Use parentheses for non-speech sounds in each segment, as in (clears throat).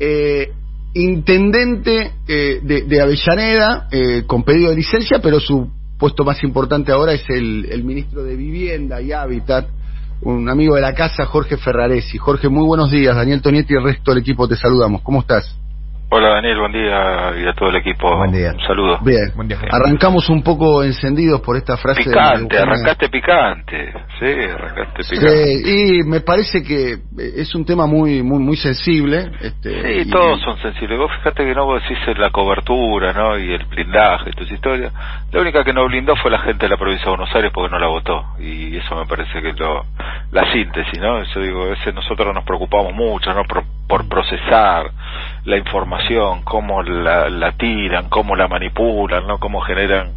eh, intendente eh, de, Avellaneda eh, con pedido de licencia, pero su puesto más importante ahora es el, el, ministro de Vivienda y Hábitat, un amigo de la casa, Jorge Ferraresi. Jorge, muy buenos días. Daniel Tonietti y el resto del equipo te saludamos. ¿Cómo estás? Hola Daniel, buen día y a todo el equipo. Buen día. Un saludo. Bien, buen día. arrancamos un poco encendidos por esta frase. Picante, de arrancaste picante. Sí, arrancaste picante. Sí, y me parece que es un tema muy muy muy sensible. Este, sí, todos son sensibles. Vos fíjate que no vos decís la cobertura ¿no? y el blindaje y tus historias. La única que no blindó fue la gente de la provincia de Buenos Aires porque no la votó. Y eso me parece que es lo, la síntesis, ¿no? Eso digo, ese nosotros nos preocupamos mucho, ¿no? Por, por procesar la información, cómo la, la, tiran, cómo la manipulan, ¿no? Cómo generan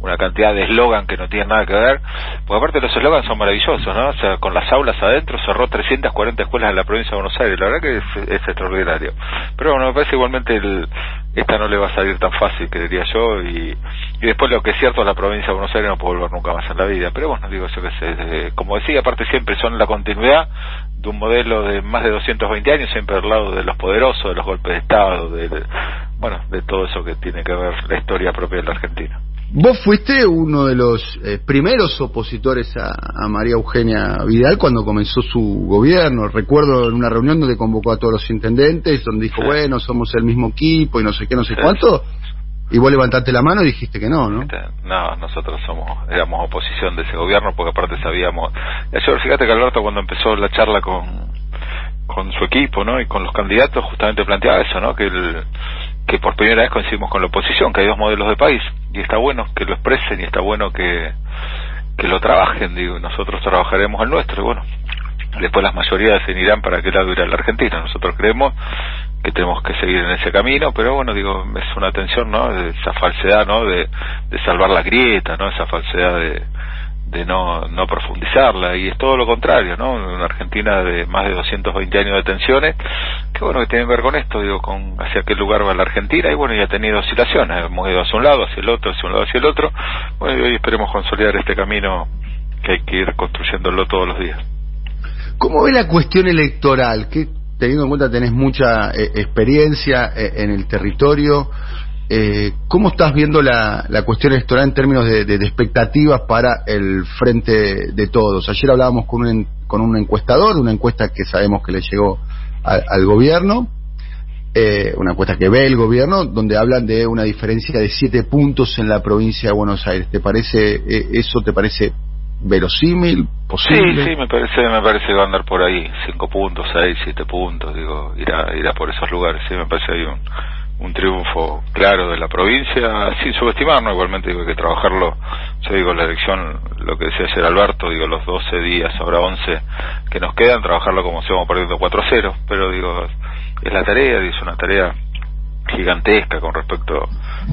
una cantidad de eslogan que no tienen nada que ver. Porque aparte los eslogans son maravillosos, ¿no? O sea, con las aulas adentro cerró 340 escuelas en la provincia de Buenos Aires. La verdad que es, extraordinario. Pero bueno, me parece igualmente el, esta no le va a salir tan fácil, que diría yo. Y, y después lo que es cierto, la provincia de Buenos Aires no puede volver nunca más en la vida. Pero bueno, digo, yo que sé, como decía, aparte siempre son la continuidad de un modelo de más de 220 años, siempre al lado de los poderosos, de los golpes de Estado, de, bueno, de todo eso que tiene que ver la historia propia de la Argentina. Vos fuiste uno de los eh, primeros opositores a, a, María Eugenia Vidal cuando comenzó su gobierno. Recuerdo en una reunión donde convocó a todos los intendentes, donde dijo, bueno, somos el mismo equipo y no sé qué, no sé cuánto. Y vos levantaste la mano y dijiste que no, ¿no? No, nosotros somos éramos oposición de ese gobierno porque aparte sabíamos... Ayer, fíjate que Alberto cuando empezó la charla con, con su equipo, ¿no? Y con los candidatos justamente planteaba eso, ¿no? Que el, que por primera vez coincidimos con la oposición, que hay dos modelos de país y está bueno que lo expresen y está bueno que que lo trabajen, digo, nosotros trabajaremos el nuestro y bueno, después las mayorías definirán para qué lado irá la Argentina. Nosotros creemos que tenemos que seguir en ese camino, pero bueno, digo, es una tensión, ¿no? Esa falsedad, ¿no? De, salvar la grieta, ¿no? Esa falsedad de, de no, no profundizarla y es todo lo contrario, ¿no? Una Argentina de más de 220 años de tensiones, que bueno, que tiene que ver con esto, digo, con hacia qué lugar va la Argentina y bueno, ya ha tenido oscilaciones, hemos ido hacia un lado, hacia el otro, hacia un lado, hacia el otro, bueno, y hoy esperemos consolidar este camino que hay que ir construyéndolo todos los días. ¿Cómo ve la cuestión electoral? que teniendo en cuenta tenés mucha eh, experiencia eh, en el territorio, eh, ¿cómo estás viendo la, cuestión electoral en términos de, expectativas para el frente de todos? Ayer hablábamos con un, con un encuestador, una encuesta que sabemos que le llegó al gobierno, eh, una encuesta que ve el gobierno, donde hablan de una diferencia de siete puntos en la provincia de Buenos Aires. ¿Te parece eso? ¿Te parece verosímil, posible? Sí, sí, me parece, me parece que va a andar por ahí, cinco puntos, seis, siete puntos, digo, irá, irá por esos lugares, sí, me parece ahí un, un triunfo claro de la provincia, sin subestimarnos, igualmente digo, hay que trabajarlo, yo digo, la elección, lo que decía ayer Alberto, digo, los 12 días, ahora 11 que nos quedan, trabajarlo como si vamos perdiendo 4-0, pero digo, es la tarea, es una tarea gigantesca con respecto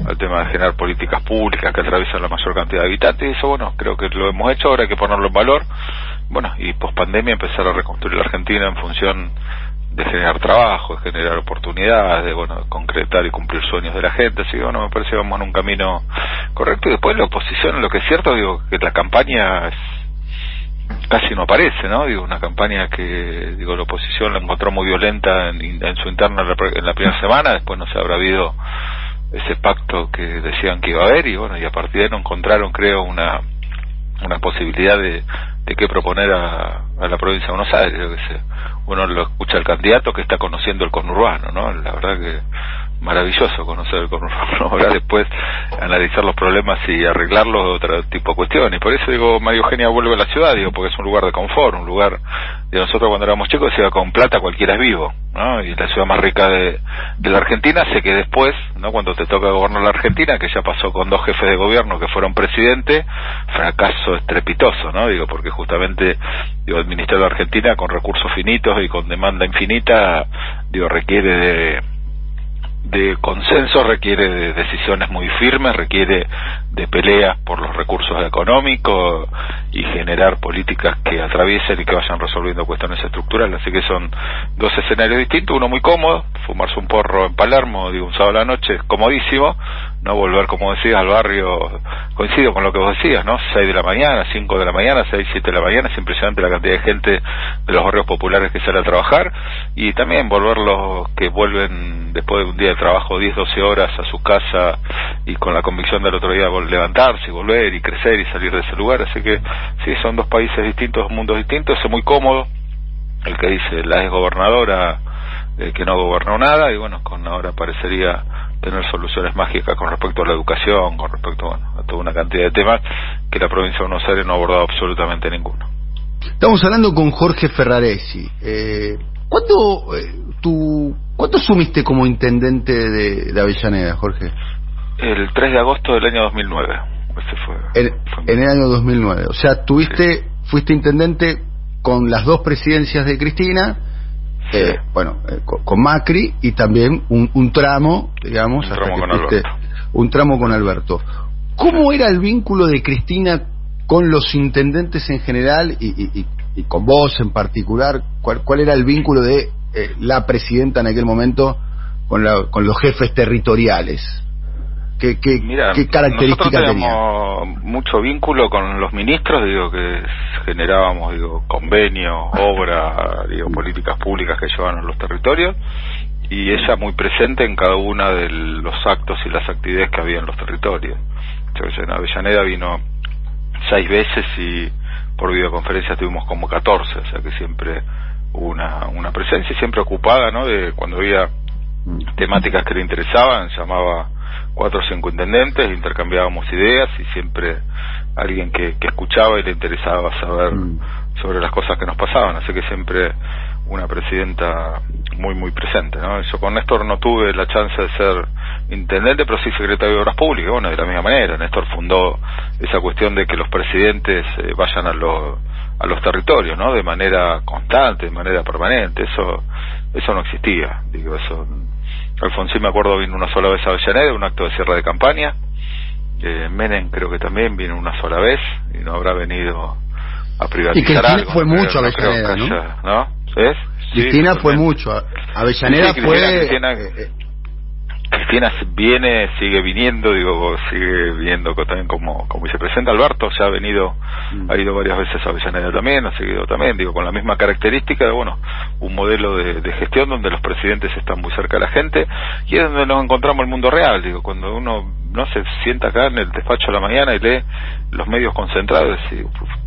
al tema de generar políticas públicas que atraviesan la mayor cantidad de habitantes y eso bueno creo que lo hemos hecho ahora hay que ponerlo en valor. Bueno y post pandemia empezar a reconstruir la Argentina en función de generar trabajo, de generar oportunidades, de bueno, concretar y cumplir sueños de la gente, así que bueno, me parece que vamos en un camino correcto. Y después la oposición, lo que es cierto, digo, que la campaña es, casi no aparece, ¿no? Digo, una campaña que, digo, la oposición la encontró muy violenta en, en su interna en la, primera semana, después no se habrá habido ese pacto que decían que iba a haber y bueno, y a partir de ahí no encontraron, creo, una una posibilidad de, de qué proponer a, la provincia de Buenos Aires, que sé. Uno lo escucha al candidato que está conociendo el conurbano, ¿no? La verdad que maravilloso conocer conurbano, ahora después analizar los problemas y arreglarlos otro tipo de cuestiones. Por eso digo, María Eugenia vuelve a la ciudad, digo, porque es un lugar de confort, un lugar de nosotros cuando éramos chicos decía con plata cualquiera es vivo, ¿no? Y la ciudad más rica de, de la Argentina, sé que después, ¿no? Cuando te toca gobernar la Argentina, que ya pasó con dos jefes de gobierno que fueron presidente, fracaso estrepitoso, ¿no? Digo, porque justamente, digo, de la Argentina con recursos finitos y con demanda infinita, digo, requiere de de consenso, requiere de decisiones muy firmes, requiere de peleas por los recursos económicos y generar políticas que atraviesen y que vayan resolviendo cuestiones estructurales. Así que son dos escenarios distintos, uno muy cómodo, fumarse un porro en Palermo, digo, un sábado a la noche, comodísimo, no volver, como decías, al barrio, coincido con lo que vos decías, ¿no? 6 de la mañana, 5 de la mañana, 6, 7 de la mañana, es impresionante la cantidad de gente de los barrios populares que sale a trabajar. Y también volver los que vuelven después de un día de trabajo 10, 12 horas a su casa y con la convicción del otro día levantarse y volver y crecer y salir de ese lugar, así que sí, son dos países distintos, mundos distintos, es muy cómodo, el que dice la exgobernadora eh, que no gobernó nada y bueno, con ahora parecería tener soluciones mágicas con respecto a la educación, con respecto bueno, a toda una cantidad de temas que la provincia de Buenos Aires no ha abordado absolutamente ninguno. Estamos hablando con Jorge Ferraresi. Eh, ¿cuándo, eh, tú, ¿Cuánto asumiste como intendente de, Avellaneda, Jorge? El 3 de agosto del año 2009. Ese fue, en, el año 2009. O sea, tuviste, fuiste intendente con las dos presidencias de Cristina eh, bueno, eh, con, Macri y también un, tramo, digamos, un tramo, con Alberto. un tramo con Alberto. ¿Cómo era el vínculo de Cristina con los intendentes en general y, con vos en particular? ¿Cuál, cuál era el vínculo de eh, la presidenta en aquel momento con, con los jefes territoriales? ¿Qué, qué, Mira, qué teníamos mucho vínculo con los ministros, digo, que generábamos, digo, convenios, obras, (laughs) digo, políticas públicas que llevan a los territorios, y ella muy presente en cada uno de los actos y las actividades que había en los territorios. Entonces, en Avellaneda vino seis veces y por videoconferencia tuvimos como catorce, o sea que siempre hubo una, una presencia siempre ocupada, ¿no? De cuando había temáticas que le interesaban, llamaba cuatro o cinco intendentes, intercambiábamos ideas y siempre alguien que, que escuchaba y le interesaba saber mm. sobre las cosas que nos pasaban, así que siempre una presidenta muy muy presente, ¿no? Yo con Néstor no tuve la chance de ser intendente, pero sí secretario de Obras Públicas, bueno, de la misma manera, Néstor fundó esa cuestión de que los presidentes eh, vayan a los a los territorios, ¿no? De manera constante, de manera permanente, eso eso no existía, digo, eso Alfonsín, me acuerdo, vino una sola vez a Avellaneda, un acto de cierre de campaña. Eh, Menem creo que también vino una sola vez y no habrá venido a privatizar y algo. fue mucho a Avellaneda, ¿no? Cristina fue mucho. Avellaneda fue... Cristina viene, sigue viniendo, digo, sigue viniendo también como, como vicepresidenta. Alberto ya ha venido, mm. ha ido varias veces a Avellaneda también, ha seguido también, digo, con la misma característica de, bueno, un modelo de, gestión donde los presidentes están muy cerca de la gente y es donde nos encontramos el mundo real, digo, cuando uno no se sienta acá en el despacho a la mañana y lee los medios concentrados y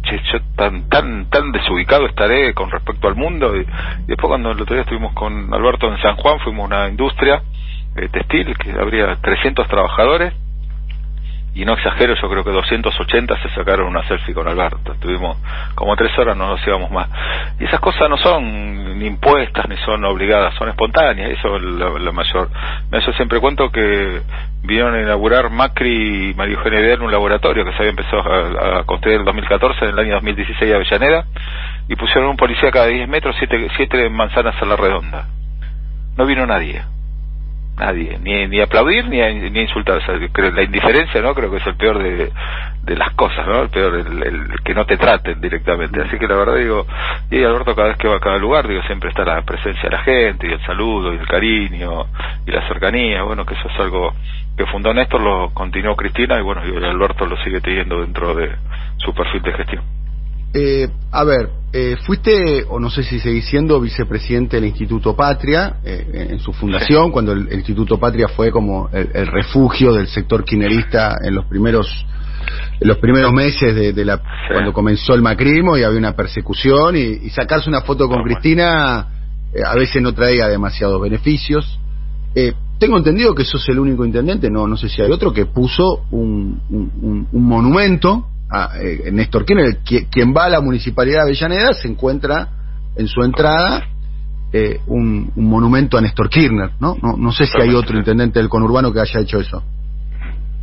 che, yo tan, tan, tan desubicado estaré con respecto al mundo y, y después cuando el otro día estuvimos con Alberto en San Juan, fuimos a una industria eh, textil, que habría 300 trabajadores, y no exagero, yo creo que 280 se sacaron una selfie con Alberto. Estuvimos como tres horas, no nos íbamos más. Y esas cosas no son ni impuestas ni son obligadas, son espontáneas. Eso es lo, mayor. Eso siempre cuento que vinieron a inaugurar Macri y Mario Eugenia un laboratorio que se había empezado a, construir en el 2014, en el año 2016 a Avellaneda, y pusieron un policía cada 10 metros, siete, siete manzanas a la redonda. No vino nadie nadie, ni, ni aplaudir ni, ni insultar. creo, la indiferencia, ¿no? Creo que es el peor de, de las cosas, ¿no? El peor, el, que no te traten directamente. Así que la verdad digo, y Alberto cada vez que va a cada lugar, digo, siempre está la presencia de la gente y el saludo y el cariño y la cercanía. Bueno, que eso es algo que fundó Néstor, lo continuó Cristina y bueno, y Alberto lo sigue teniendo dentro de su perfil de gestión. Eh, a ver, eh, fuiste, o no sé si seguís siendo, vicepresidente del Instituto Patria, eh, en su fundación, cuando el, Instituto Patria fue como el, refugio del sector quinerista en los primeros en los primeros meses de, la cuando comenzó el macrimo y había una persecución y, sacarse una foto con Cristina a veces no traía demasiados beneficios. tengo entendido que sos el único intendente, no no sé si hay otro que puso un, un, un monumento a eh, Néstor Kirchner, quien, va a la municipalidad de Avellaneda, se encuentra en su entrada eh, un, monumento a Néstor Kirchner, ¿no? No, no sé si hay otro intendente del conurbano que haya hecho eso.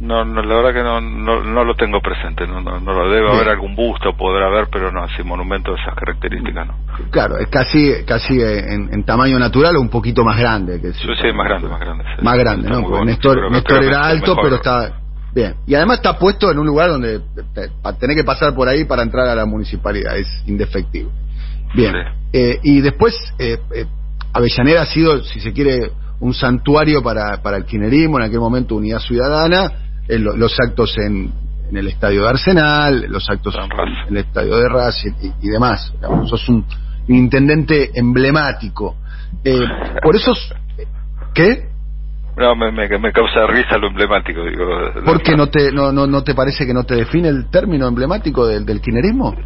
No, no, la verdad que no, no, lo tengo presente, no, no, lo debe haber algún busto, podrá haber, pero no, así monumento de esas características, ¿no? Claro, es casi, casi en, tamaño natural o un poquito más grande. Que sí, sí, más grande, más grande. más grande, ¿no? Porque Néstor, Néstor era alto, pero está bien. Y además está puesto en un lugar donde tener que pasar por ahí para entrar a la municipalidad, es indefectivo. Bien, eh, y después, eh, eh, Avellaneda ha sido, si se quiere, un santuario para, para el kirchnerismo, en aquel momento Unidad Ciudadana, los actos en, el estadio de Arsenal, los actos en el estadio de Racing y, demás. sos un, intendente emblemático. Eh, por eso, ¿qué? No, me, me, causa risa lo emblemático. Digo, ¿Por qué no te, no, no, no te parece que no te define el término emblemático del, del kirchnerismo?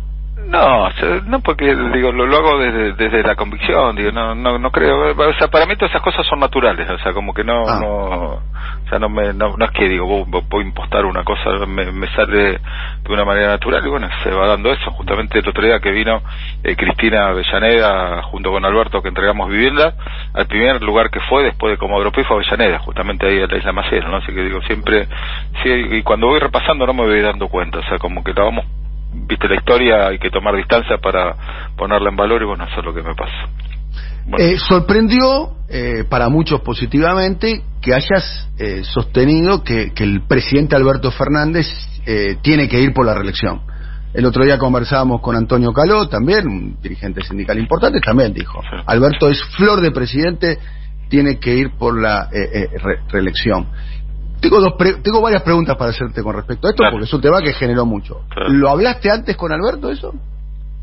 No, no porque digo lo, lo hago desde, desde la convicción, digo no, no no creo, o sea para mí todas esas cosas son naturales, o sea como que no ah. no o sea no me no, es que digo voy, a impostar una cosa me, me, sale de una manera natural y bueno se va dando eso justamente el otro día que vino eh, Cristina Avellaneda junto con Alberto que entregamos vivienda al primer lugar que fue después de Comodoro fue Avellaneda justamente ahí en la isla Maciel, no así que digo siempre sí y cuando voy repasando no me voy dando cuenta o sea como que la vamos viste la historia, hay que tomar distancia para ponerla en valor y bueno, eso es lo que me pasa. Eh, sorprendió eh, para muchos positivamente que hayas eh, sostenido que, el presidente Alberto Fernández tiene que ir por la reelección. El otro día conversábamos con Antonio Caló, también un dirigente sindical importante, también dijo, Alberto es flor de presidente, tiene que ir por la reelección. Tengo, dos tengo varias preguntas para hacerte con respecto a esto, porque es un tema que generó mucho. ¿Lo hablaste antes con Alberto eso?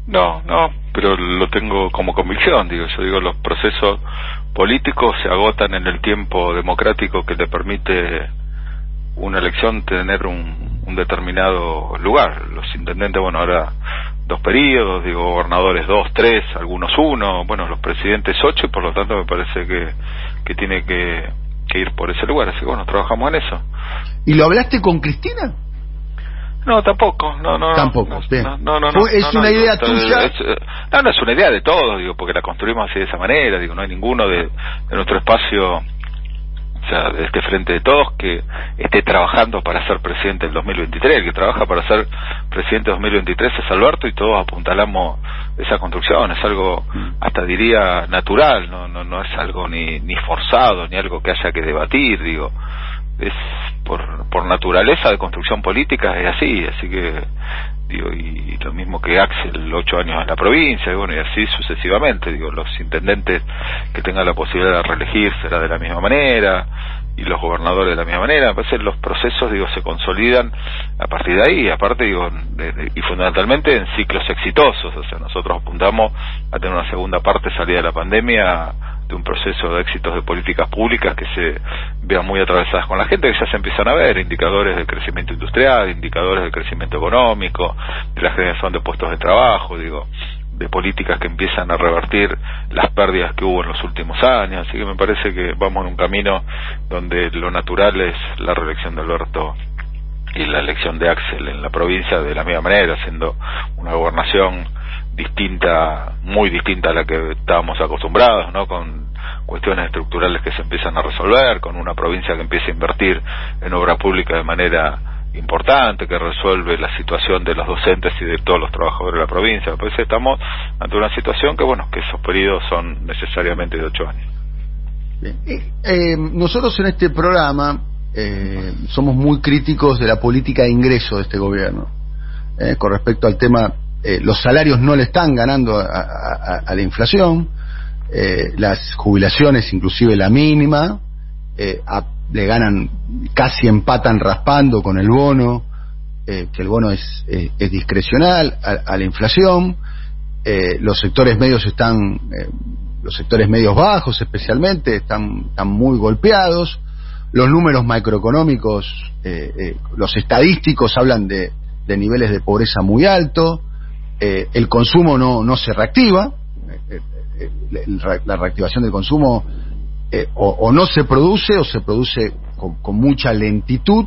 No, no, pero lo tengo como convicción, digo, yo digo, los procesos políticos se agotan en el tiempo democrático que te permite una elección tener un, un determinado lugar. Los intendentes, bueno, ahora dos periodos, digo, gobernadores dos, tres, algunos uno, bueno, los presidentes ocho, y por lo tanto me parece que, que tiene que que ir por ese lugar, así que bueno, trabajamos en eso. ¿Y lo hablaste con Cristina? No, tampoco, no, no. Tampoco, no, no, ¿Es una idea tuya? no, no es una idea de todos, digo, porque la construimos así de esa manera, digo, no hay ninguno de, de nuestro espacio o sea, de este frente de todos, que esté trabajando para ser presidente del 2023. El que trabaja para ser presidente del 2023 es Alberto y todos apuntalamos esa construcción. Es algo, hasta diría, natural, no, no, no es algo ni, ni forzado, ni algo que haya que debatir, digo. Es por, por naturaleza de construcción política, es así, así que digo, y lo mismo que Axel, ocho años en la provincia, y bueno, y así sucesivamente, digo, los intendentes que tengan la posibilidad de reelegir será de la misma manera, y los gobernadores de la misma manera, a veces los procesos, digo, se consolidan a partir de ahí, aparte, digo, y fundamentalmente en ciclos exitosos, o sea, nosotros apuntamos a tener una segunda parte salida de la pandemia de un proceso de éxitos de políticas públicas que se vean muy atravesadas con la gente, que ya se empiezan a ver, indicadores de crecimiento industrial, indicadores de crecimiento económico, de la generación de puestos de trabajo, digo, de políticas que empiezan a revertir las pérdidas que hubo en los últimos años, así que me parece que vamos en un camino donde lo natural es la reelección de Alberto y la elección de Axel en la provincia de la misma manera, siendo una gobernación distinta, muy distinta a la que estábamos acostumbrados, ¿no? Con cuestiones estructurales que se empiezan a resolver, con una provincia que empieza a invertir en obra pública de manera importante, que resuelve la situación de los docentes y de todos los trabajadores de la provincia. Pues estamos ante una situación que, bueno, que esos periodos son necesariamente de ocho años. Eh, eh, nosotros en este programa eh, somos muy críticos de la política de ingreso de este gobierno. con respecto al tema eh, los salarios no le están ganando a, la inflación, eh, las jubilaciones, inclusive la mínima, eh, le ganan, casi empatan raspando con el bono, que el bono es, discrecional a, la inflación, los sectores medios están, los sectores medios bajos especialmente, están, están muy golpeados, los números macroeconómicos, los estadísticos hablan de, niveles de pobreza muy altos, eh, el consumo no, no se reactiva, eh, eh, la reactivación del consumo o, no se produce o se produce con, mucha lentitud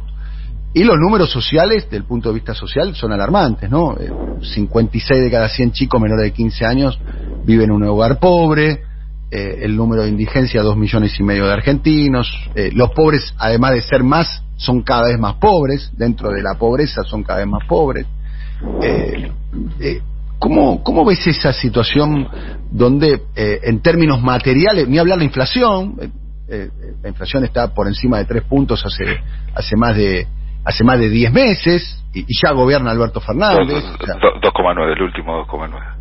y los números sociales, desde el punto de vista social, son alarmantes, ¿no? 56 de cada 100 chicos menores de 15 años viven en un hogar pobre, el número de indigencia, dos millones y medio de argentinos, los pobres, además de ser más son cada vez más pobres, dentro de la pobreza son cada vez más pobres. Eh, eh, ¿cómo, ¿Cómo ves esa situación donde eh, en términos materiales, ni hablar de inflación, la inflación está por encima de tres puntos hace, hace más de hace más de 10 meses y, ya gobierna Alberto Fernández. 2,9, el último 2,9.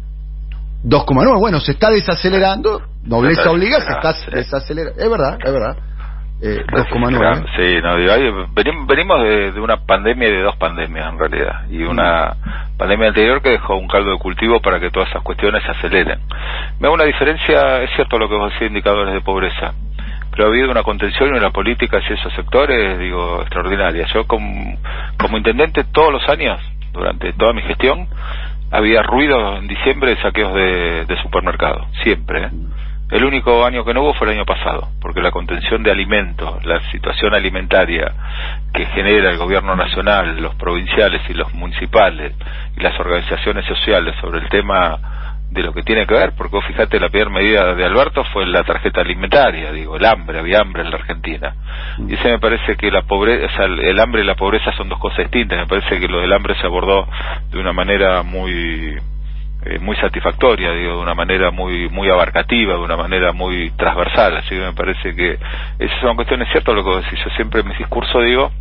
2,9, bueno, se está desacelerando, nobleza obliga, se está desacelerando, es verdad, es verdad. Eh, 2,9. Sí, no, digo, venimos de, de, una pandemia y de dos pandemias en realidad, y una pandemia anterior que dejó un caldo de cultivo para que todas esas cuestiones se aceleren. Me da una diferencia, es cierto lo que vos decís, indicadores de pobreza, pero ha habido una contención en la política hacia esos sectores, digo, extraordinaria. Yo como, como intendente todos los años, durante toda mi gestión, había ruido en diciembre de saqueos de, de supermercados, siempre. ¿eh? El único año que no hubo fue el año pasado, porque la contención de alimentos, la situación alimentaria que genera el gobierno nacional, los provinciales y los municipales y las organizaciones sociales sobre el tema de lo que tiene que ver, porque vos fíjate, la primera medida de Alberto fue la tarjeta alimentaria, digo, el hambre, había hambre en la Argentina. Y ese me parece que la pobreza, o sea, el hambre y la pobreza son dos cosas distintas, me parece que lo del hambre se abordó de una manera muy eh, muy satisfactoria, digo, de una manera muy muy abarcativa, de una manera muy transversal, así que me parece que esas son cuestiones. Ciertas, lo que yo siempre en mis discursos digo,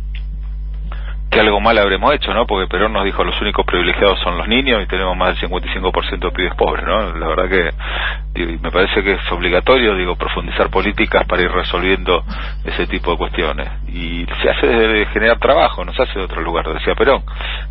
que algo mal habremos hecho, ¿no? Porque Perón nos dijo los únicos privilegiados son los niños y tenemos más del 55% de pibes pobres, ¿no? La verdad que me parece que es obligatorio, digo, profundizar políticas para ir resolviendo ese tipo de cuestiones. Y se hace de generar trabajo, no se hace de otro lugar, decía Perón.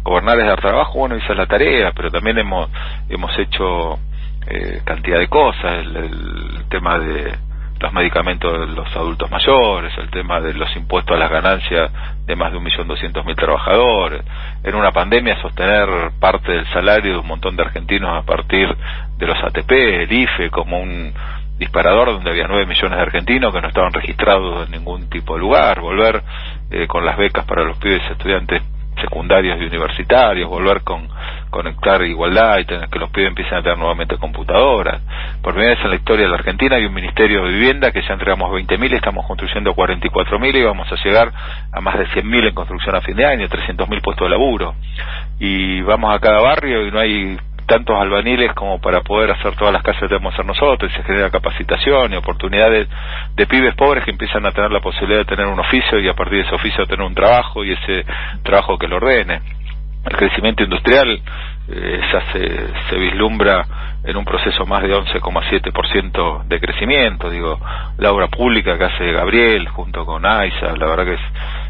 Gobernar es dar trabajo, bueno, esa es la tarea, pero también hemos, hemos hecho eh, cantidad de cosas, el tema de los medicamentos de los adultos mayores, el tema de los impuestos a las ganancias de más de un millón doscientos mil trabajadores, en una pandemia sostener parte del salario de un montón de argentinos a partir de los ATP, el IFE como un disparador donde había nueve millones de argentinos que no estaban registrados en ningún tipo de lugar, volver eh, con las becas para los pibes estudiantes secundarios y universitarios, volver con conectar igualdad y tener que los pibes empiecen a tener nuevamente computadoras. Por primera vez en la historia de la Argentina hay un Ministerio de Vivienda que ya entregamos 20.000, estamos construyendo 44.000 y vamos a llegar a más de 100.000 en construcción a fin de año, 300.000 puestos de laburo. Y vamos a cada barrio y no hay tantos albaniles como para poder hacer todas las casas que debemos hacer nosotros, y se genera capacitación y oportunidades de pibes pobres que empiezan a tener la posibilidad de tener un oficio y a partir de ese oficio tener un trabajo y ese trabajo que lo ordene. El crecimiento industrial eh, se vislumbra en un proceso más de 11,7% de crecimiento, digo, la obra pública que hace Gabriel junto con AISA, la verdad que es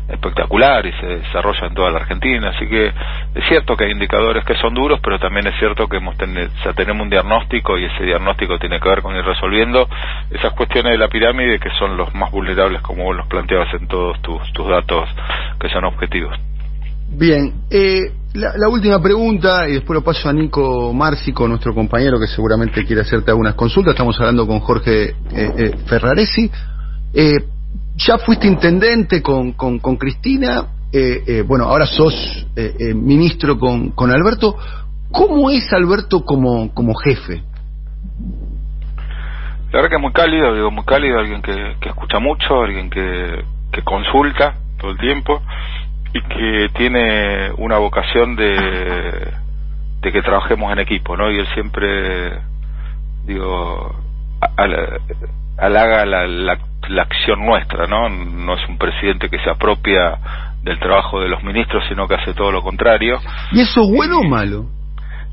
espectacular y se desarrolla en toda la Argentina, así que es cierto que hay indicadores que son duros, pero también es cierto que hemos tenemos un diagnóstico y ese diagnóstico tiene que ver con ir resolviendo esas cuestiones de la pirámide que son los más vulnerables como vos los planteabas en todos tus, tus datos que son objetivos. Bien, eh, la, última pregunta, y después lo paso a Nico Márcico, nuestro compañero que seguramente quiere hacerte algunas consultas. Estamos hablando con Jorge eh, eh, Ferraresi. Eh, ya fuiste intendente con, con, Cristina, eh, eh, bueno, ahora sos eh, ministro con, con Alberto. ¿Cómo es Alberto como, como jefe? La verdad que es muy cálido, digo, muy cálido, alguien que, que escucha mucho, alguien que, que consulta todo el tiempo y que tiene una vocación de, de que trabajemos en equipo, ¿no? Y él siempre, digo, halaga la, la la acción nuestra, ¿no? No es un presidente que se apropia del trabajo de los ministros, sino que hace todo lo contrario. ¿Y eso es bueno o malo?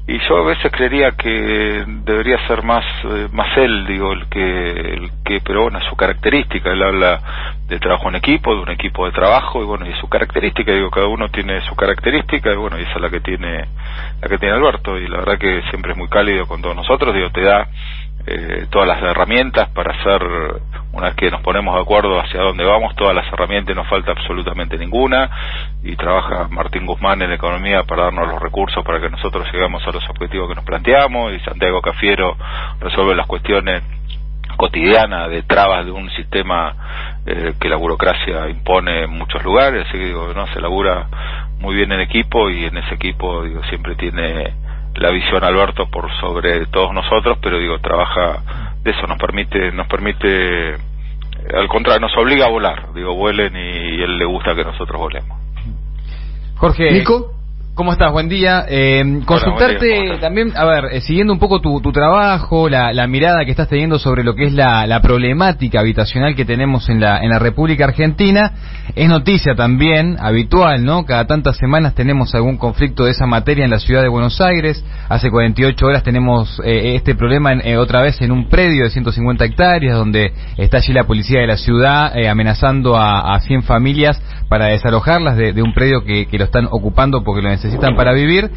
Y yo a veces creería que debería ser más eh, más él, digo, el que, el que, pero bueno, su característica, él habla de trabajo en equipo, de un equipo de trabajo, y bueno, y su característica, digo, cada uno tiene su característica, y bueno, y esa es la que tiene, la que tiene Alberto, y la verdad que siempre es muy cálido con todos nosotros, digo, te da eh, todas las herramientas para hacer, una vez que nos ponemos de acuerdo hacia dónde vamos, todas las herramientas, no falta absolutamente ninguna, y trabaja Martín Guzmán en economía para darnos los recursos para que nosotros lleguemos a los objetivos que nos planteamos, y Santiago Cafiero resuelve las cuestiones cotidianas de trabas de un sistema eh, que la burocracia impone en muchos lugares, así que digo, no, se labura muy bien en equipo y en ese equipo digo siempre tiene la visión Alberto por sobre todos nosotros, pero digo, trabaja de eso, nos permite, nos permite, al contrario, nos obliga a volar, digo, vuelen y, y él le gusta que nosotros volemos. Jorge. Nico. ¿Cómo estás? Buen día. Eh, consultarte también, a ver, eh, siguiendo un poco tu, trabajo, la, mirada que estás teniendo sobre lo que es la, problemática habitacional que tenemos en la, en la República Argentina, es noticia también, habitual, ¿no? Cada tantas semanas tenemos algún conflicto de esa materia en la ciudad de Buenos Aires. Hace 48 horas tenemos eh, este problema en, otra vez en un predio de 150 hectáreas, donde está allí la policía de la ciudad amenazando a, a 100 familias para desalojarlas de, un predio que, que lo están ocupando porque lo necesitan necesitan para vivir.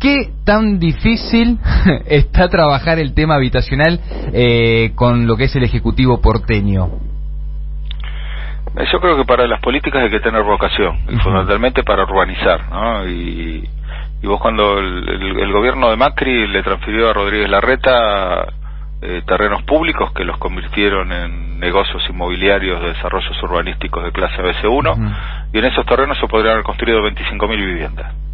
¿Qué tan difícil (laughs) está trabajar el tema habitacional eh, con lo que es el Ejecutivo porteño? Yo creo que para las políticas hay que tener vocación, y fundamentalmente para urbanizar, ¿no? Y, vos cuando el, gobierno de Macri le transfirió a Rodríguez Larreta eh, terrenos públicos que los convirtieron en negocios inmobiliarios de desarrollos urbanísticos de clase BC1, y en esos terrenos se podrían haber construido 25.000 viviendas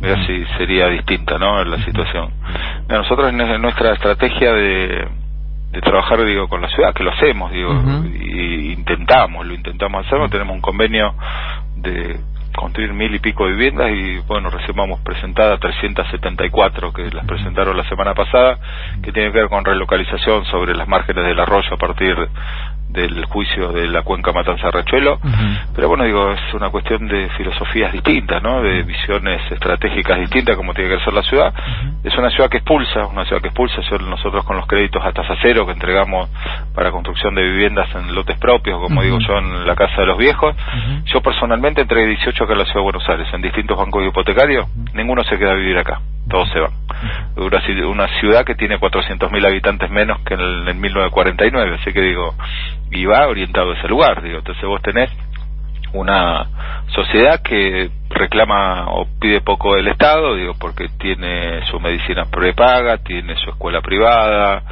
si sería distinta ¿no? la situación. Nosotros en nuestra estrategia de, de trabajar digo con la ciudad, que lo hacemos, digo, y intentamos, lo intentamos hacer, tenemos un convenio de construir mil y pico de viviendas y bueno, recién vamos presentada 374 que las presentaron la semana pasada, que tiene que ver con relocalización sobre las márgenes del arroyo a partir del juicio de la cuenca Matanza-Rachuelo, pero bueno, digo, es una cuestión de filosofías distintas, ¿no? De visiones estratégicas distintas como tiene que ser la ciudad. Es una ciudad que expulsa, una ciudad que expulsa, nosotros con los créditos a tasa cero que entregamos para construcción de viviendas en lotes propios, como digo yo, en la Casa de los Viejos, yo personalmente entregué 18 acá en la ciudad de Buenos Aires, en distintos bancos hipotecarios, ninguno se queda a vivir acá, todos se van. Una ciudad que tiene 400.000 habitantes menos que en el en 1949, así que digo, y va orientado a ese lugar, digo, entonces vos tenés una sociedad que reclama o pide poco del Estado, digo, porque tiene su medicina prepaga, tiene su escuela privada,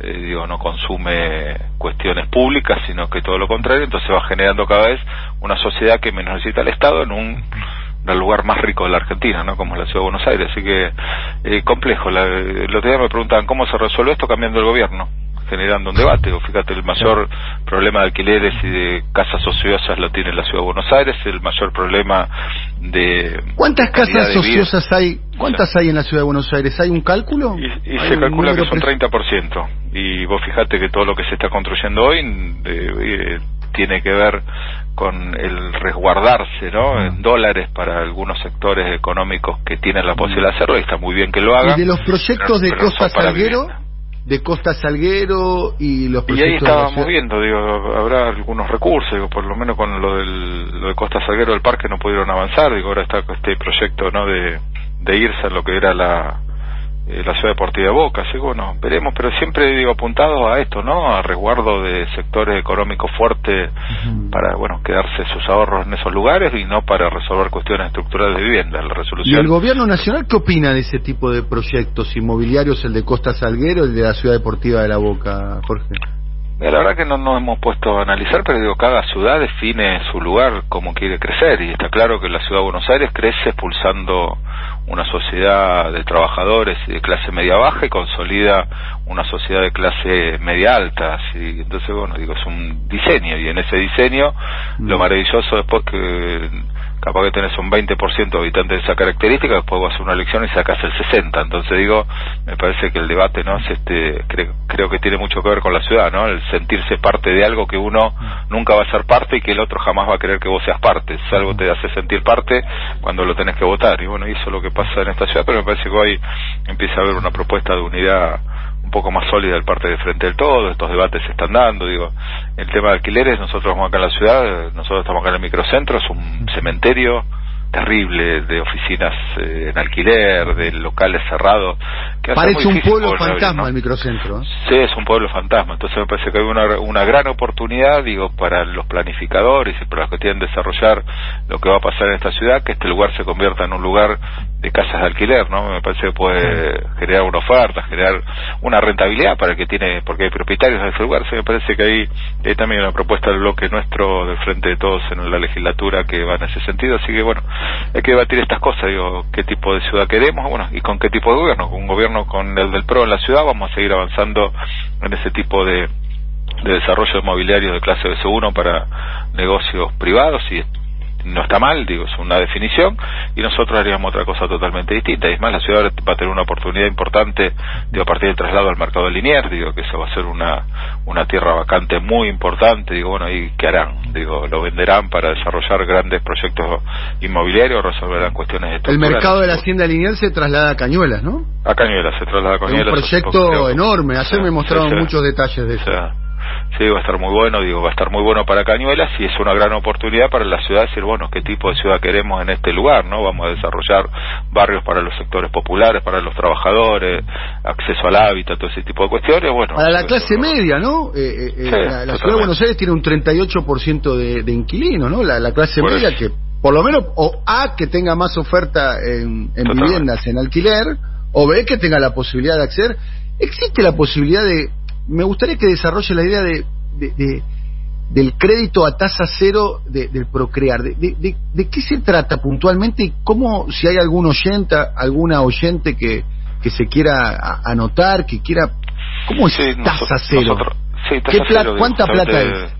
eh, digo, no consume cuestiones públicas, sino que todo lo contrario, entonces va generando cada vez una sociedad que menos necesita el Estado en un el lugar más rico de la Argentina, ¿no? Como la ciudad de Buenos Aires, así que eh, complejo. La, el otro día me preguntaban cómo se resuelve esto cambiando el gobierno generando un debate. O fíjate, el mayor problema de alquileres y de casas ociosas lo tiene la ciudad de Buenos Aires, el mayor problema de... ¿Cuántas casas ociosas hay? ¿Cuántas hay en la ciudad de Buenos Aires? ¿Hay un cálculo? Y, se calcula que son 30%. Y vos fíjate que todo lo que se está construyendo hoy eh, tiene que ver con el resguardarse ¿no? en dólares para algunos sectores económicos que tienen la posibilidad de hacerlo y está muy bien que lo hagan. ¿Y de los proyectos de Costa Salguero? De Costa Salguero y los y ahí estábamos viendo digo habrá algunos recursos digo por lo menos con lo del lo de Costa Salguero del parque no pudieron avanzar digo ahora está este proyecto no de de irse a lo que era la eh, la ciudad deportiva de Boca, así bueno, veremos, pero siempre digo apuntados a esto, ¿no? A resguardo de sectores económicos fuertes para, bueno, quedarse sus ahorros en esos lugares y no para resolver cuestiones estructurales de vivienda. La resolución. ¿Y el gobierno nacional qué opina de ese tipo de proyectos inmobiliarios, el de Costa Salguero, el de la ciudad deportiva de la Boca, Jorge? La verdad que no nos hemos puesto a analizar, pero digo, cada ciudad define su lugar como quiere crecer y está claro que la ciudad de Buenos Aires crece expulsando una sociedad de trabajadores y de clase media baja y consolida una sociedad de clase media alta. y Entonces, bueno, digo, es un diseño y en ese diseño lo mm. maravilloso después que capaz que tenés un 20% de habitantes de esa característica, después vas a una elección y sacas el 60%. Entonces digo, me parece que el debate, ¿no? Es este, creo, que tiene mucho que ver con la ciudad, ¿no? El sentirse parte de algo que uno nunca va a ser parte y que el otro jamás va a querer que vos seas parte. Que te hace sentir parte cuando lo tenés que votar. Y bueno, eso es lo que pasa en esta ciudad, pero me parece que hoy empieza a haber una propuesta de unidad un poco más sólida del parte de frente del todo, estos debates se están dando, digo, el tema de alquileres, nosotros acá en la ciudad, nosotros estamos acá en el microcentro, es un cementerio, terrible de oficinas eh, en alquiler, de locales cerrados. Parece un pueblo fantasma el microcentro. ¿eh? Sí, es un pueblo fantasma. Entonces me parece que hay una, una gran oportunidad, digo, para los planificadores y para los que quieren desarrollar lo que va a pasar en esta ciudad, que este lugar se convierta en un lugar de casas de alquiler, ¿no? Me parece que puede generar una oferta, generar una rentabilidad para el que tiene, porque hay propietarios de ese lugar. Sí, me parece que hay, hay también una propuesta del bloque nuestro de frente de todos en la legislatura que va en ese sentido. Así que bueno, hay que debatir estas cosas, digo, qué tipo de ciudad queremos, bueno, y con qué tipo de gobierno. Con un gobierno con el del PRO en la ciudad vamos a seguir avanzando en ese tipo de, de desarrollo inmobiliario de clase BC1 para negocios privados y no está mal, digo, es una definición, y nosotros haríamos otra cosa totalmente distinta. Y es más, la ciudad va a tener una oportunidad importante, digo, a partir del traslado al mercado de Liniers, digo, que eso va a ser una, una tierra vacante muy importante, digo, bueno, ¿y qué harán? Digo, lo venderán para desarrollar grandes proyectos inmobiliarios, resolverán cuestiones de El mercado de la hacienda Liniers se traslada a Cañuelas, ¿no? A Cañuelas, se traslada a Cañuelas. Es un proyecto enorme, ayer me mostraron muchos detalles de eso sí, va a estar muy bueno, digo, va a estar muy bueno para Cañuelas y es una gran oportunidad para la ciudad decir, bueno, qué tipo de ciudad queremos en este lugar, ¿no? Vamos a desarrollar barrios para los sectores populares, para los trabajadores, acceso al hábitat, todo ese tipo de cuestiones, bueno. Para la clase media, ¿no? Eh, eh, eh la, ciudad de Buenos Aires tiene un 38% de, de inquilinos, ¿no? La, clase media que, por lo menos, o A, que tenga más oferta en, en viviendas en alquiler, o B, que tenga la posibilidad de acceder. ¿Existe la posibilidad de me gustaría que desarrolle la idea de, del crédito a tasa cero del procrear. De, de, qué se trata puntualmente y cómo, si hay algún oyente, alguna oyente que, que se quiera anotar, que quiera... ¿Cómo es tasa cero? ¿Cuánta plata es?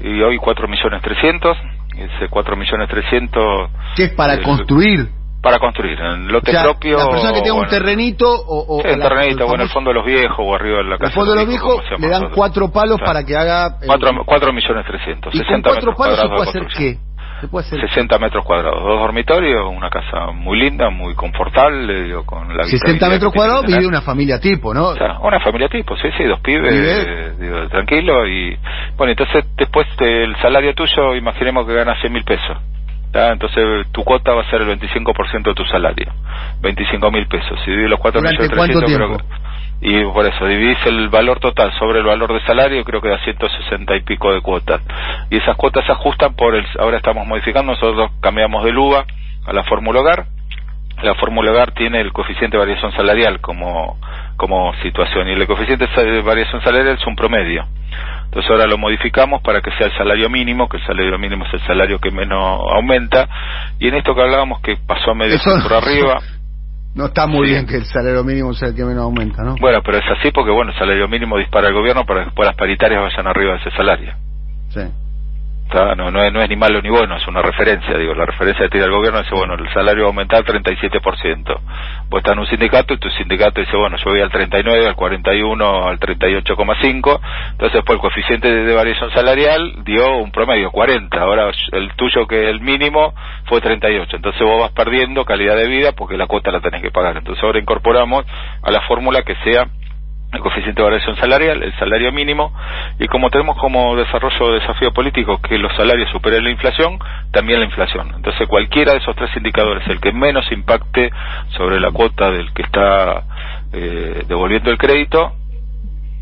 Y hoy 4 millones 300, ese 4 millones 300... ¿Qué es para construir? Para construir en lote propio la persona que tenga un terrenito o, sí, un terrenito bueno el fondo de los viejos o arriba de la casa el fondo de los viejos le dan cuatro palos para que haga cuatro, cuatro millones trescientos ¿Y con cuatro palos se puede hacer qué ¿Se puede hacer 60 metros cuadrados, dos dormitorios, una casa muy linda, muy confortable, digo, con la 60 metros cuadrados vive una familia tipo, ¿no? O sea, una familia tipo, sí, sí, dos pibes, digo, tranquilo y bueno, entonces después el salario tuyo, imaginemos que ganas 100 mil pesos entonces tu cuota va a ser el 25% de tu salario, 25 mil pesos. Si divides los 4 millones 300, y por eso dividís el valor total sobre el valor de salario, creo que da 160 y pico de cuotas. Y esas cuotas se ajustan por el, ahora estamos modificando, nosotros cambiamos del UVA a la fórmula hogar. La fórmula hogar tiene el coeficiente de variación salarial como, como situación y el coeficiente de variación salarial es un promedio. Entonces ahora lo modificamos para que sea el salario mínimo, que el salario mínimo es el salario que menos aumenta. Y en esto que hablábamos que pasó a medio por arriba. (laughs) No está muy bien que el salario mínimo sea el que menos aumenta, ¿no? Bueno, pero es así porque, bueno, el salario mínimo dispara el gobierno para que después las paritarias vayan arriba de ese salario. Sí no, no, es, no es ni malo ni bueno, es una referencia, digo, la referencia que tira el gobierno dice, bueno, el salario va a aumentar 37%. Vos estás en un sindicato y tu sindicato dice, bueno, yo voy al 39, al 41, al 38,5, entonces después el coeficiente de, variación salarial dio un promedio 40, ahora el tuyo que el mínimo fue 38, entonces vos vas perdiendo calidad de vida porque la cuota la tenés que pagar, entonces ahora incorporamos a la fórmula que sea el coeficiente de variación salarial, el salario mínimo, y como tenemos como desarrollo de desafío político que los salarios superen la inflación, también la inflación. Entonces cualquiera de esos tres indicadores, el que menos impacte sobre la cuota del que está eh, devolviendo el crédito,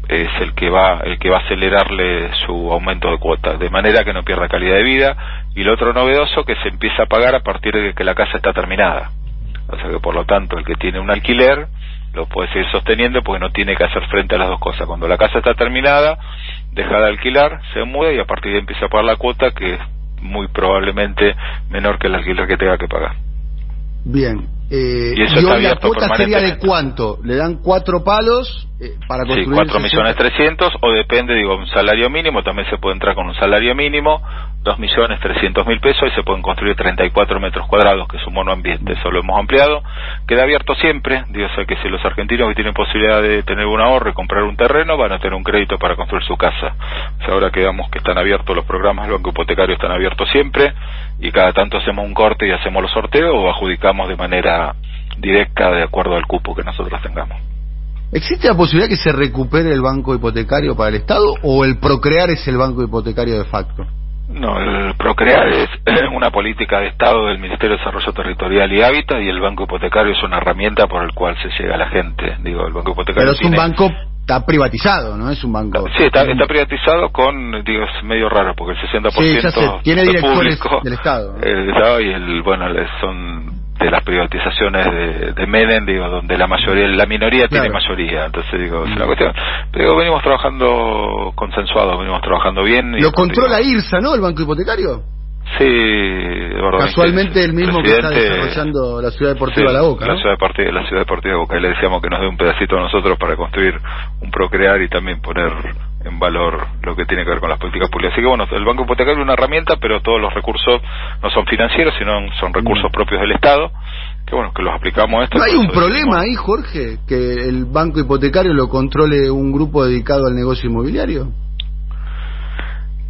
es el que va el que va a acelerarle su aumento de cuota, de manera que no pierda calidad de vida, y lo otro novedoso que se empieza a pagar a partir de que la casa está terminada. O sea que por lo tanto el que tiene un alquiler lo puede seguir sosteniendo porque no tiene que hacer frente a las dos cosas. Cuando la casa está terminada, deja de alquilar, se muda y a partir de ahí empieza a pagar la cuota que es muy probablemente menor que el alquiler que tenga que pagar. Bien. Eh, y, eso la cuota sería de cuánto? ¿Le dan cuatro palos eh, para construir? Sí, cuatro millones trescientos o depende, digo, un salario mínimo, también se puede entrar con un salario mínimo dos millones trescientos mil pesos y se pueden construir 34 metros cuadrados, que es un monoambiente. Eso lo hemos ampliado. Queda abierto siempre. Digo, o que si los argentinos que tienen posibilidad de tener un ahorro y comprar un terreno, van a tener un crédito para construir su casa. O sea, ahora quedamos que están abiertos los programas del Banco Hipotecario, están abiertos siempre y cada tanto hacemos un corte y hacemos los sorteos o adjudicamos de manera directa de acuerdo al cupo que nosotros tengamos. ¿Existe la posibilidad que se recupere el banco hipotecario para el Estado o el procrear es el banco hipotecario de facto? No, el Procrear es (clears throat) una política de Estado del Ministerio de Desarrollo Territorial y Hábitat y el banco hipotecario es una herramienta por el cual se llega a la gente. Digo, el banco hipotecario. Pero es un banco está privatizado, ¿no? Es un banco. Sí, está, está privatizado con, digo, es medio raro porque el 60% sí, tiene directores del Estado. (laughs) El Estado y el, bueno, son de las privatizaciones de, de Menem, digo, donde la mayoría, la minoría tiene mayoría, entonces digo, es una cuestión. Pero venimos trabajando consensuados, venimos trabajando bien. Lo controla IRSA, ¿no? El Banco Hipotecario. Sí, Casualmente el mismo que está desarrollando la Ciudad Deportiva de La Boca. La, ciudad deportiva, la Ciudad Deportiva de Boca. Y le decíamos que nos dé un pedacito a nosotros para construir un procrear y también poner en valor lo que tiene que ver con las políticas públicas. Así que bueno, el Banco Hipotecario es una herramienta, pero todos los recursos no son financieros, sino son recursos mm. propios del Estado, que bueno, que los aplicamos a esto. ¿No hay un problema ahí, Jorge, que el Banco Hipotecario lo controle un grupo dedicado al negocio inmobiliario?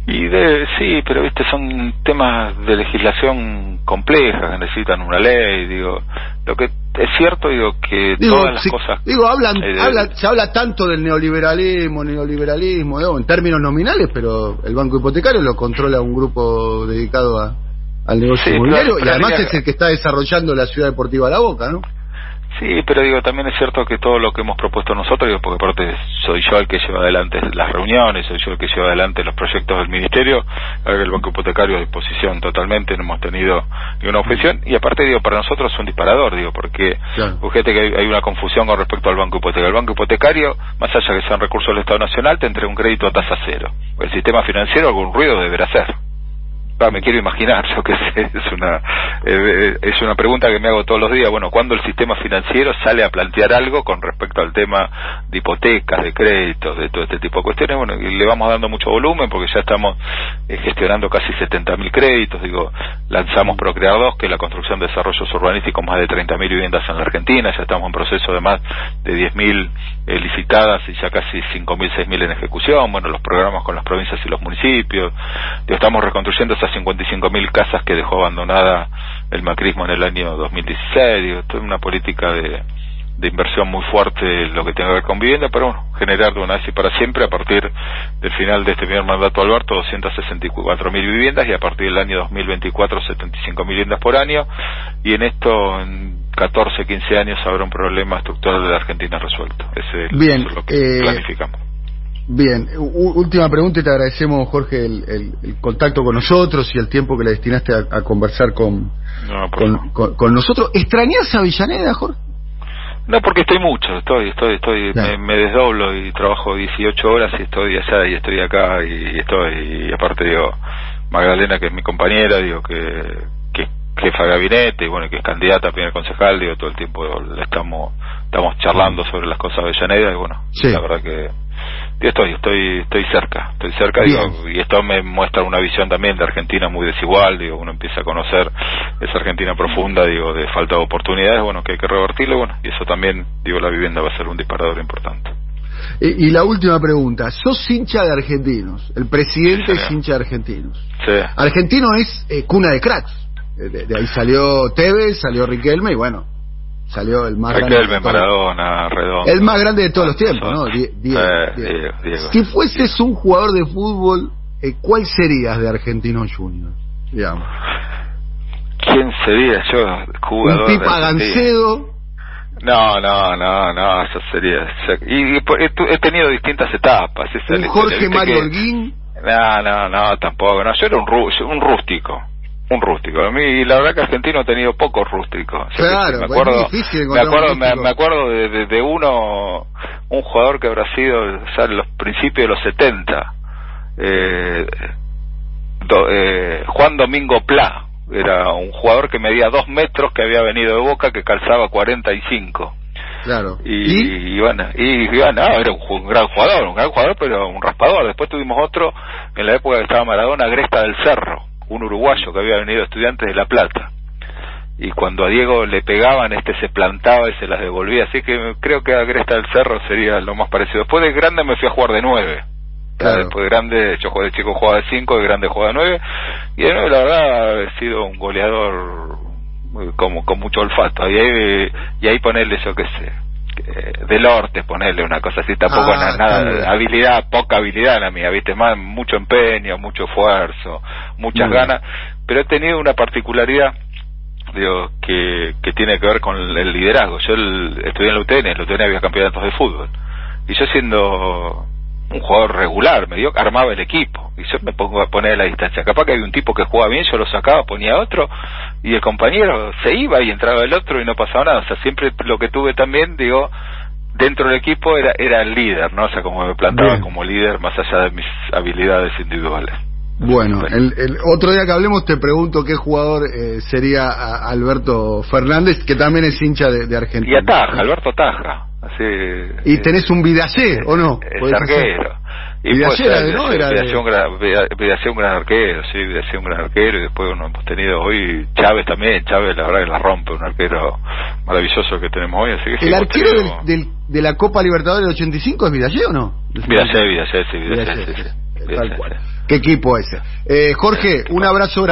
Y de, sí, pero viste, son temas de legislación compleja que necesitan una ley, digo. Lo que es cierto, digo, que todas las cosas... Digo, hablan, habla, se habla tanto del neoliberalismo, neoliberalismo, en términos nominales, pero el banco hipotecario lo controla un grupo dedicado a, al negocio inmobiliario y además es el que está desarrollando la ciudad deportiva La Boca, ¿no? Sí, pero digo, también es cierto que todo lo que hemos propuesto nosotros, digo, porque aparte soy yo el que lleva adelante las reuniones, soy yo el que lleva adelante los proyectos del Ministerio, el Banco Hipotecario a disposición totalmente, no hemos tenido ninguna objeción, y aparte, digo, para nosotros es un disparador, digo, porque fíjate que hay, una confusión con respecto al Banco Hipotecario. El Banco Hipotecario, más allá que sea un recurso del Estado Nacional, te entrega un crédito a tasa cero. El sistema financiero algún ruido deberá hacer me quiero imaginar, (laughs) yo que sé, es una, eh, es una pregunta que me hago todos los días. Bueno, ¿cuándo el sistema financiero sale a plantear algo con respecto al tema de hipotecas, de créditos, de todo este tipo de cuestiones? Bueno, y le vamos dando mucho volumen porque ya estamos eh, gestionando casi 70.000 créditos. Digo, lanzamos Procrear 2, que es la construcción de desarrollos urbanísticos, más de 30.000 viviendas en la Argentina. Ya estamos en proceso de más de 10.000 eh, licitadas y ya casi 5.000, 6.000 en ejecución. Bueno, los programas con las provincias y los municipios. Digo, estamos reconstruyendo esas 55.000 casas que dejó abandonada el macrismo en el año 2016. Digo, esto es una política de, de inversión muy fuerte lo que tiene que ver con vivienda, pero bueno, generar de una vez y para siempre a partir del final de este primer mandato Alberto 264.000 viviendas y a partir del año 2024 75.000 viviendas por año y en esto en 14, 15 años habrá un problema estructural de la Argentina resuelto. Ese es lo que eh, planificamos. Bien, última pregunta y te agradecemos, Jorge, el, contacto con nosotros y el tiempo que le destinaste a, conversar con, con, nosotros. ¿Extrañas a Villaneda, Jorge? No, porque estoy mucho, estoy, estoy, estoy, me, desdoblo y trabajo 18 horas y estoy allá y estoy acá y, estoy, y aparte digo, Magdalena que es mi compañera, digo que, que jefa de gabinete y bueno, que es candidata a primer concejal, digo, todo el tiempo estamos, estamos charlando sobre las cosas de Villaneda y bueno, la verdad que estoy, estoy, estoy cerca, estoy cerca digo, y esto me muestra una visión también de Argentina muy desigual, digo, uno empieza a conocer esa Argentina profunda, digo, de falta de oportunidades, bueno, que hay que revertirlo, bueno, y eso también, digo, la vivienda va a ser un disparador importante. Y, la última pregunta, sos hincha de argentinos, el presidente es hincha de argentinos. Sí. Argentino es eh, cuna de cracks, de, de, ahí salió Tevez, salió Riquelme y bueno, salió el más grande. El más grande de todos los tiempos, ¿no? Si fueses un jugador de fútbol, eh, ¿cuál serías de Argentino Junior? Digamos. ¿Quién sería yo? Jugador. Un Pipa Gancedo. No, no, no, no, eso sería. Y, he, tenido distintas etapas. un Jorge Mario Holguín. No, no, no, tampoco. No, yo era un, un rústico un rústico. A mí, la verdad que Argentino ha tenido pocos rústicos. Claro, me acuerdo, me acuerdo, me, acuerdo de, de, uno, un jugador que habrá sido o sea, en los principios de los 70, eh, eh, Juan Domingo Pla, era un jugador que medía dos metros, que había venido de Boca, que calzaba 45. Claro. Y, bueno, y, bueno, era un, gran jugador, un gran jugador, pero un raspador. Después tuvimos otro en la época que estaba Maradona, Gresta del Cerro un uruguayo que había venido estudiante de La Plata. Y cuando a Diego le pegaban, este se plantaba y se las devolvía. Así que creo que a Gresta del Cerro sería lo más parecido. Después de grande me fui a jugar de nueve. Después de grande, yo de chico jugaba de cinco, de grande jugaba de nueve. Y de nueve, la verdad, he sido un goleador como con mucho olfato. Y ahí, y ahí ponerle, yo qué sé, del orte ponerle una cosa así tampoco ah, nada, habilidad poca habilidad la mía viste más mucho empeño mucho esfuerzo muchas ganas pero he tenido una particularidad digo que, que tiene que ver con el liderazgo. Yo estudié en la UTN en la UTN había campeonatos de fútbol y yo siendo un jugador regular, me dio armaba el equipo y yo me pongo a poner a la distancia. Capaz que había un tipo que jugaba bien, yo lo sacaba, ponía otro y el compañero se iba y entraba el otro y no pasaba nada. O sea, siempre lo que tuve también, digo, dentro del equipo era era el líder, ¿no? O sea, como me plantaba como líder más allá de mis habilidades individuales. Bueno, el, el, otro día que hablemos te pregunto qué jugador eh, sería Alberto Fernández, que también es hincha de, Argentina. Y ataja, Alberto ataja. Y tenés un Vidacé, ¿o no? Es arquero. Y era, ¿no? Era Vidacé, un gran, Vidacé un gran arquero, sí, Vidacé un gran arquero, y después uno hemos tenido hoy Chávez también, Chávez la verdad que la rompe, un arquero maravilloso que tenemos hoy, así que ¿El arquero del, del, de la Copa Libertadores del 85 es Vidacé o no? Vidacé, Vidacé, sí, sí, sí. Tal cual. ¿Qué equipo ese? Eh, Jorge, un abrazo grande.